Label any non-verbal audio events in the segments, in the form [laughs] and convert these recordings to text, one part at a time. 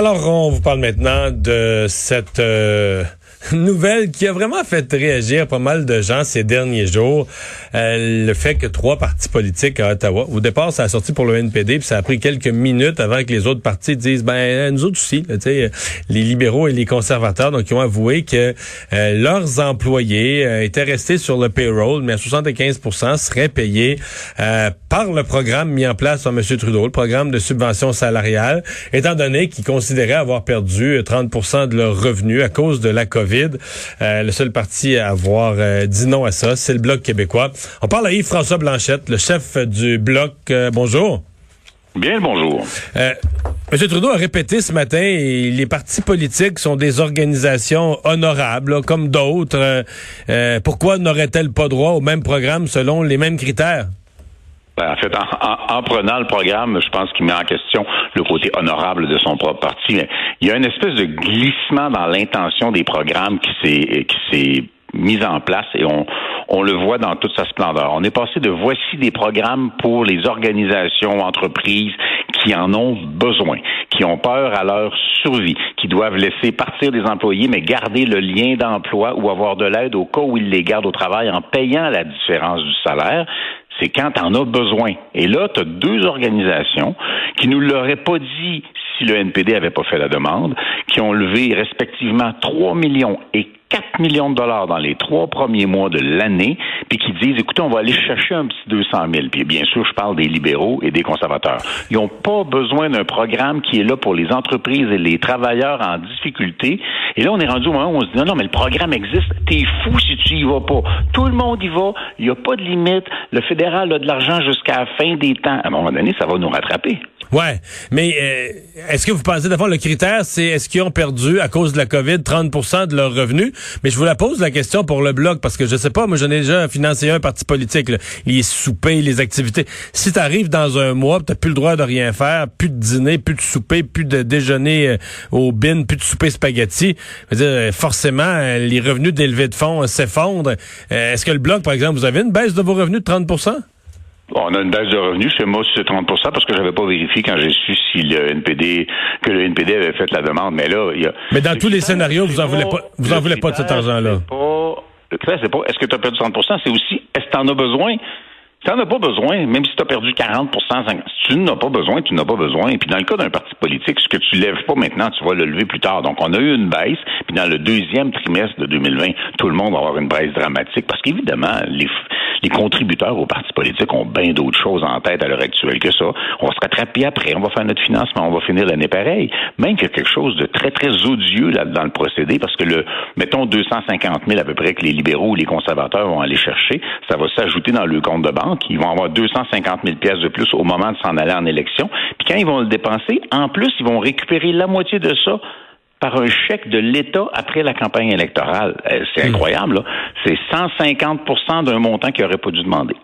Alors, on vous parle maintenant de cette euh, [laughs] nouvelle qui a vraiment fait réagir pas mal de gens ces derniers jours. Euh, le fait que trois partis politiques à Ottawa, au départ, ça a sorti pour le NPD, puis ça a pris quelques minutes avant que les autres partis disent, ben nous autres aussi, sais, les libéraux et les conservateurs, donc ils ont avoué que euh, leurs employés étaient restés sur le payroll, mais à 75% seraient payés par le programme mis en place par M. Trudeau, le programme de subvention salariale, étant donné qu'ils considéraient avoir perdu 30% de leurs revenus à cause de la COVID. Euh, le seul parti à avoir euh, dit non à ça, c'est le Bloc québécois. On parle à Yves-François Blanchette, le chef du Bloc. Euh, bonjour. Bien bonjour. M. Trudeau a répété ce matin, et les partis politiques sont des organisations honorables, comme d'autres. pourquoi n'aurait-elle pas droit au même programme selon les mêmes critères? Ben, en fait, en, prenant le programme, je pense qu'il met en question le côté honorable de son propre parti. Il y a une espèce de glissement dans l'intention des programmes qui s'est qui s'est mise en place et on, on le voit dans toute sa splendeur. On est passé de voici des programmes pour les organisations, entreprises qui en ont besoin, qui ont peur à leur survie, qui doivent laisser partir des employés mais garder le lien d'emploi ou avoir de l'aide au cas où ils les gardent au travail en payant la différence du salaire c'est quand tu en as besoin. Et là, tu deux organisations qui nous l'auraient pas dit si le NPD avait pas fait la demande, qui ont levé respectivement 3 millions et 4 millions de dollars dans les trois premiers mois de l'année, puis qui disent, écoutez, on va aller chercher un petit 200 000. Puis bien sûr, je parle des libéraux et des conservateurs. Ils n'ont pas besoin d'un programme qui est là pour les entreprises et les travailleurs en difficulté. Et là, on est rendu au moment où on se dit, non, non, mais le programme existe. T'es fou si tu y vas pas. Tout le monde y va. Il n'y a pas de limite. Le fédéral a de l'argent jusqu'à la fin des temps. À un moment donné, ça va nous rattraper. Ouais, mais euh, est-ce que vous pensez d'abord le critère, c'est est-ce qu'ils ont perdu à cause de la COVID 30% de leurs revenus? Mais je vous la pose la question pour le bloc parce que je sais pas, moi j'en ai déjà financé un parti politique, les soupers, les activités. Si tu arrives dans un mois, t'as plus le droit de rien faire, plus de dîner, plus de souper, plus de déjeuner euh, au bin, plus de souper spaghetti. Dire, euh, forcément, les revenus d'élevés de fonds s'effondrent. est-ce que le bloc, par exemple, vous avez une baisse de vos revenus de 30 on a une baisse de revenus. Chez moi, c'est 30% parce que j'avais pas vérifié quand j'ai su si le NPD, que le NPD avait fait la demande. Mais là, il y a. Mais dans tous les scénarios, vous en voulez pas, vous en voulez pas de cet argent-là? Le critère, c'est pas est-ce que tu as perdu 30% c'est aussi est-ce que tu en as besoin? Si tu n'en as pas besoin, même si tu as perdu 40 si tu n'as pas besoin, tu n'as pas besoin. Et puis dans le cas d'un parti politique, ce que tu lèves pas maintenant, tu vas le lever plus tard. Donc on a eu une baisse, puis dans le deuxième trimestre de 2020, tout le monde va avoir une baisse dramatique parce qu'évidemment, les, les contributeurs aux partis politiques ont bien d'autres choses en tête à l'heure actuelle que ça. On va se rattraper après, on va faire notre financement, on va finir l'année pareil. Même qu'il y a quelque chose de très, très odieux là dans le procédé, parce que le, mettons 250 000 à peu près que les libéraux ou les conservateurs vont aller chercher, ça va s'ajouter dans le compte de banque. Ils vont avoir 250 000 pièces de plus au moment de s'en aller en élection. Puis quand ils vont le dépenser, en plus, ils vont récupérer la moitié de ça par un chèque de l'État après la campagne électorale. Euh, c'est hmm. incroyable. C'est 150% d'un montant qu'ils n'auraient pas dû demander.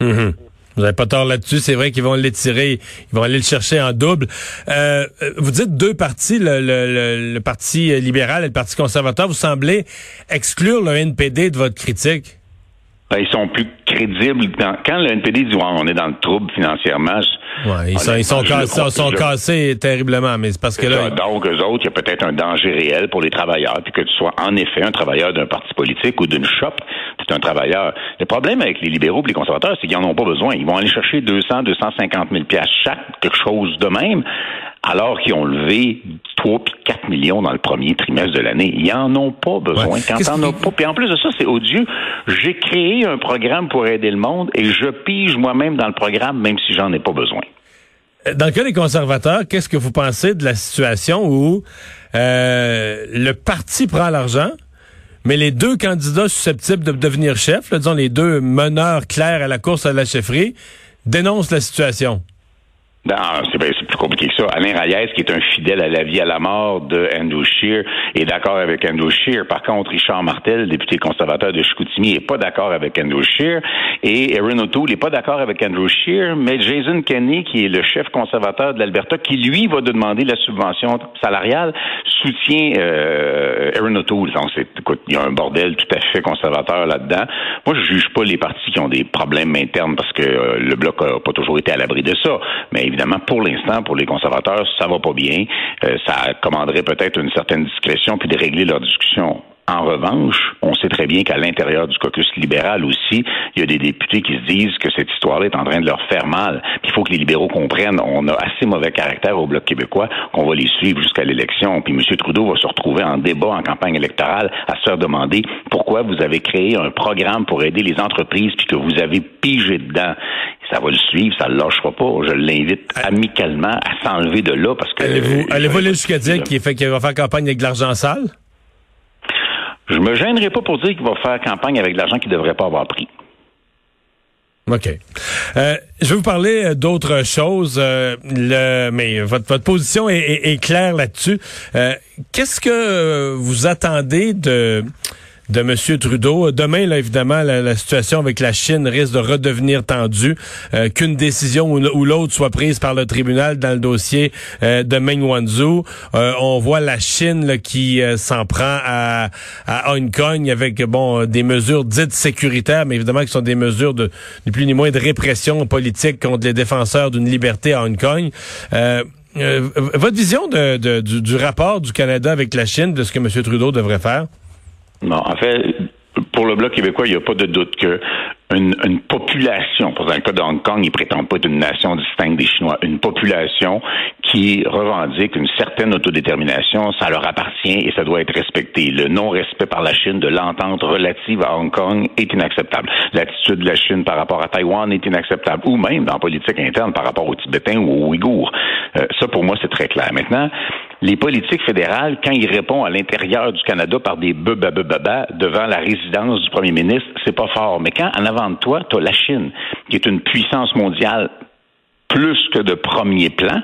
Hmm. Vous n'avez pas tort là-dessus. C'est vrai qu'ils vont l'étirer, ils vont aller le chercher en double. Euh, vous dites deux partis, le, Parti libéral et le Parti conservateur. Vous semblez exclure le NPD de votre critique. Ben, ils sont plus crédibles. quand le NPD dit on est dans le trouble financièrement, Ouais, ils, sont, ils sont, cassés, sont cassés terriblement, mais c'est parce que là. donc, eux autres, il y a peut-être un danger réel pour les travailleurs, puis que tu sois en effet un travailleur d'un parti politique ou d'une shop, c'est un travailleur. Le problème avec les libéraux et les conservateurs, c'est qu'ils n'en ont pas besoin. Ils vont aller chercher 200, 250 000 pièces chaque, quelque chose de même, alors qu'ils ont levé 3 puis 4 millions dans le premier trimestre de l'année. Ils en ont pas besoin. Quand t'en as pas. Puis en plus de ça, c'est odieux. J'ai créé un programme pour aider le monde et je pige moi-même dans le programme, même si j'en ai pas besoin. Dans le cas des conservateurs, qu'est-ce que vous pensez de la situation où euh, le parti prend l'argent, mais les deux candidats susceptibles de devenir chefs, disons les deux meneurs clairs à la course à la chefferie, dénoncent la situation? Non, c'est plus compliqué que ça. Alain Reyes, qui est un fidèle à la vie à la mort de Andrew Scheer, est d'accord avec Andrew Scheer. Par contre, Richard Martel, député conservateur de Chicoutimi, est pas d'accord avec Andrew Scheer. Et Erin O'Toole n'est pas d'accord avec Andrew Scheer, mais Jason Kenney, qui est le chef conservateur de l'Alberta, qui lui va demander la subvention salariale, soutient euh, Erin O'Toole. Donc, écoute, il y a un bordel tout à fait conservateur là-dedans. Moi, je juge pas les partis qui ont des problèmes internes parce que euh, le bloc a pas toujours été à l'abri de ça. Mais évidemment, pour l'instant, pour les conservateurs, ça va pas bien. Euh, ça commanderait peut-être une certaine discrétion puis de régler leur discussion. En revanche, on sait très bien qu'à l'intérieur du caucus libéral aussi, il y a des députés qui se disent que cette histoire-là est en train de leur faire mal. Il faut que les libéraux comprennent, on a assez mauvais caractère au Bloc québécois qu'on va les suivre jusqu'à l'élection. Puis M. Trudeau va se retrouver en débat en campagne électorale à se faire demander pourquoi vous avez créé un programme pour aider les entreprises puis que vous avez pigé dedans ça va le suivre, ça le lâchera pas. Je l'invite amicalement à s'enlever de là parce que. Allez-vous, allez-vous aller jusqu'à dire qu'il va faire campagne avec de l'argent sale? Je me gênerai pas pour dire qu'il va faire campagne avec de l'argent qu'il ne devrait pas avoir pris. OK. Euh, je vais vous parler euh, d'autres choses, euh, le, mais votre, votre position est, est, est claire là-dessus. Euh, Qu'est-ce que vous attendez de de M. Trudeau. Demain, là, évidemment, la, situation avec la Chine risque de redevenir tendue, euh, qu'une décision ou, l'autre soit prise par le tribunal dans le dossier euh, de Meng Wanzhou. Euh, on voit la Chine qui s'en prend à, à, Hong Kong avec bon des mesures dites sécuritaires, mais évidemment qui sont des mesures de ni plus ni moins de répression politique contre les défenseurs d'une liberté à Hong Kong. votre vision de, du, du rapport du Canada avec la Chine, de ce que M. Trudeau devrait faire? Non, en fait, pour le Bloc québécois, il n'y a pas de doute que une, une, population, pour le cas de Hong Kong, ils prétendent pas être une nation distincte des Chinois, une population qui revendique une certaine autodétermination, ça leur appartient et ça doit être respecté. Le non-respect par la Chine de l'entente relative à Hong Kong est inacceptable. L'attitude de la Chine par rapport à Taïwan est inacceptable, ou même dans la politique interne par rapport aux Tibétains ou aux Ouïghours. Euh, ça, pour moi, c'est très clair. Maintenant, les politiques fédérales, quand ils répondent à l'intérieur du Canada par des baba devant la résidence du premier ministre, c'est pas fort. Mais quand en avant de toi, tu la Chine, qui est une puissance mondiale plus que de premier plan,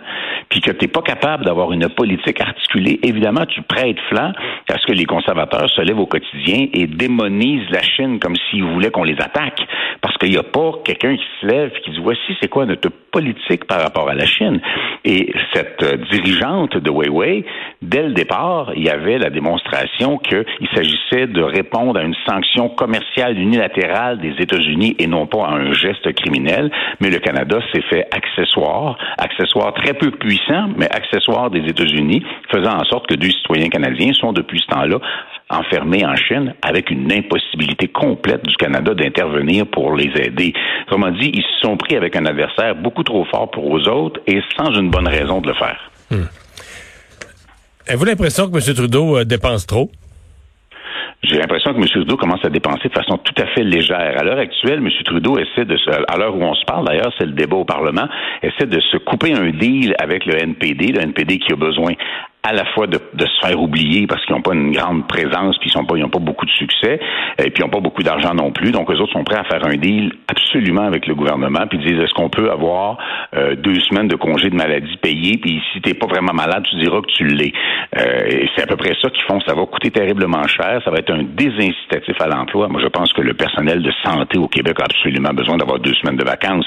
puis que tu n'es pas capable d'avoir une politique articulée, évidemment, tu prêtes flanc à ce que les conservateurs se lèvent au quotidien et démonisent la Chine comme s'ils voulaient qu'on les attaque. Parce qu'il n'y a pas quelqu'un qui se lève et qui dit voici c'est quoi notre politique par rapport à la Chine. Et cette euh, dirigeante de Huawei, dès le départ, il y avait la démonstration qu'il s'agissait de répondre à une sanction commerciale unilatérale des États-Unis et non pas à un geste criminel. Mais le Canada s'est fait accessoire, accessoire très peu puissant, mais accessoire des États-Unis, faisant en sorte que deux citoyens canadiens sont depuis ce temps-là enfermés en Chine avec une impossibilité complète du Canada d'intervenir pour les aider. Autrement dit, ils se sont pris avec un adversaire beaucoup trop fort pour eux autres et sans une bonne raison de le faire. Hmm. Avez-vous l'impression que M. Trudeau euh, dépense trop? J'ai l'impression que M. Trudeau commence à dépenser de façon tout à fait légère. À l'heure actuelle, M. Trudeau essaie de se, à l'heure où on se parle d'ailleurs, c'est le débat au Parlement, essaie de se couper un deal avec le NPD, le NPD qui a besoin à la fois de, de se faire oublier parce qu'ils n'ont pas une grande présence, puis ils sont pas, ils n'ont pas beaucoup de succès, et puis ils n'ont pas beaucoup d'argent non plus. Donc, eux autres sont prêts à faire un deal absolument avec le gouvernement, puis ils disent est-ce qu'on peut avoir euh, deux semaines de congé de maladie payé, puis si t'es pas vraiment malade, tu diras que tu l'es. Euh, et c'est à peu près ça qu'ils font. Ça va coûter terriblement cher, ça va être un désincitatif à l'emploi. Moi, je pense que le personnel de santé au Québec a absolument besoin d'avoir deux semaines de vacances.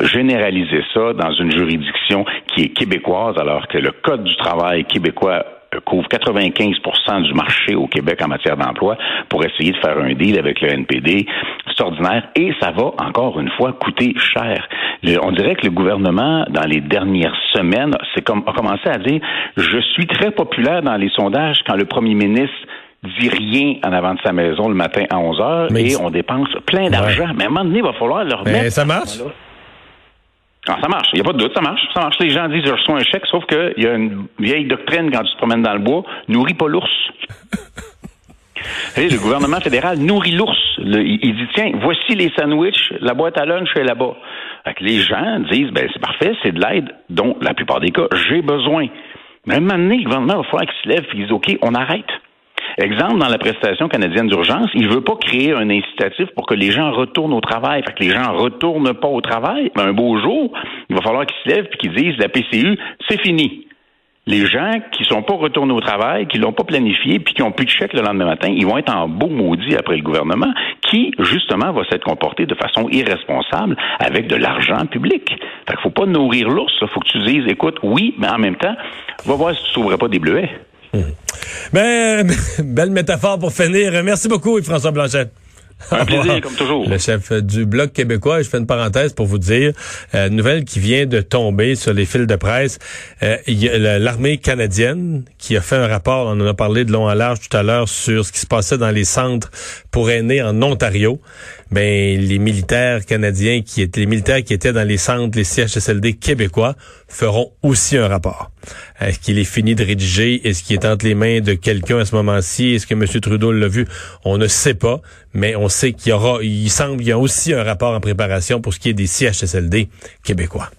Généraliser ça dans une juridiction qui est québécoise, alors que le Code du travail québécois euh, couvre 95 du marché au Québec en matière d'emploi pour essayer de faire un deal avec le NPD. C'est ordinaire et ça va encore une fois coûter cher. on dirait que le gouvernement, dans les dernières semaines, c'est comme, a commencé à dire je suis très populaire dans les sondages quand le premier ministre dit rien en avant de sa maison le matin à 11 heures et on dépense plein d'argent. Mais à un moment donné, il va falloir leur Mais ça marche? Ah, ça marche. Il n'y a pas de doute, ça marche. Ça marche. Les gens disent, je reçois un chèque, sauf qu'il y a une vieille doctrine quand tu te promènes dans le bois, nourris pas l'ours. le gouvernement fédéral nourrit l'ours. Il, dit, tiens, voici les sandwichs, la boîte à lunch est là-bas. les gens disent, ben, c'est parfait, c'est de l'aide dont, la plupart des cas, j'ai besoin. Mais à un moment donné, le gouvernement va falloir qu'il se lève et qu'il dise, OK, on arrête. Exemple, dans la prestation canadienne d'urgence, il veut pas créer un incitatif pour que les gens retournent au travail. Fait que les gens retournent pas au travail. Mais un beau jour, il va falloir qu'ils se lèvent et qu'ils disent la PCU, c'est fini. Les gens qui sont pas retournés au travail, qui l'ont pas planifié, puis qui ont plus de chèque le lendemain matin, ils vont être en beau maudit après le gouvernement, qui justement va s'être comporté de façon irresponsable avec de l'argent public. Fait qu'il faut pas nourrir l'ours. Faut que tu dises, écoute, oui, mais en même temps, va voir si tu trouverais pas des bleuets. Ben, [laughs] belle métaphore pour finir. Merci beaucoup, François Blanchette. Un plaisir, comme toujours. Le chef du Bloc québécois, je fais une parenthèse pour vous dire, euh, nouvelle qui vient de tomber sur les fils de presse, euh, l'armée canadienne qui a fait un rapport, on en a parlé de long en large tout à l'heure, sur ce qui se passait dans les centres pour aînés en Ontario. Ben, les militaires canadiens qui étaient, les militaires qui étaient dans les centres, les CHSLD québécois, feront aussi un rapport. Est-ce qu'il est fini de rédiger? Est-ce qu'il est entre les mains de quelqu'un à ce moment-ci? Est-ce que M. Trudeau l'a vu? On ne sait pas, mais on sait qu'il y aura, il semble qu'il y a aussi un rapport en préparation pour ce qui est des CHSLD québécois.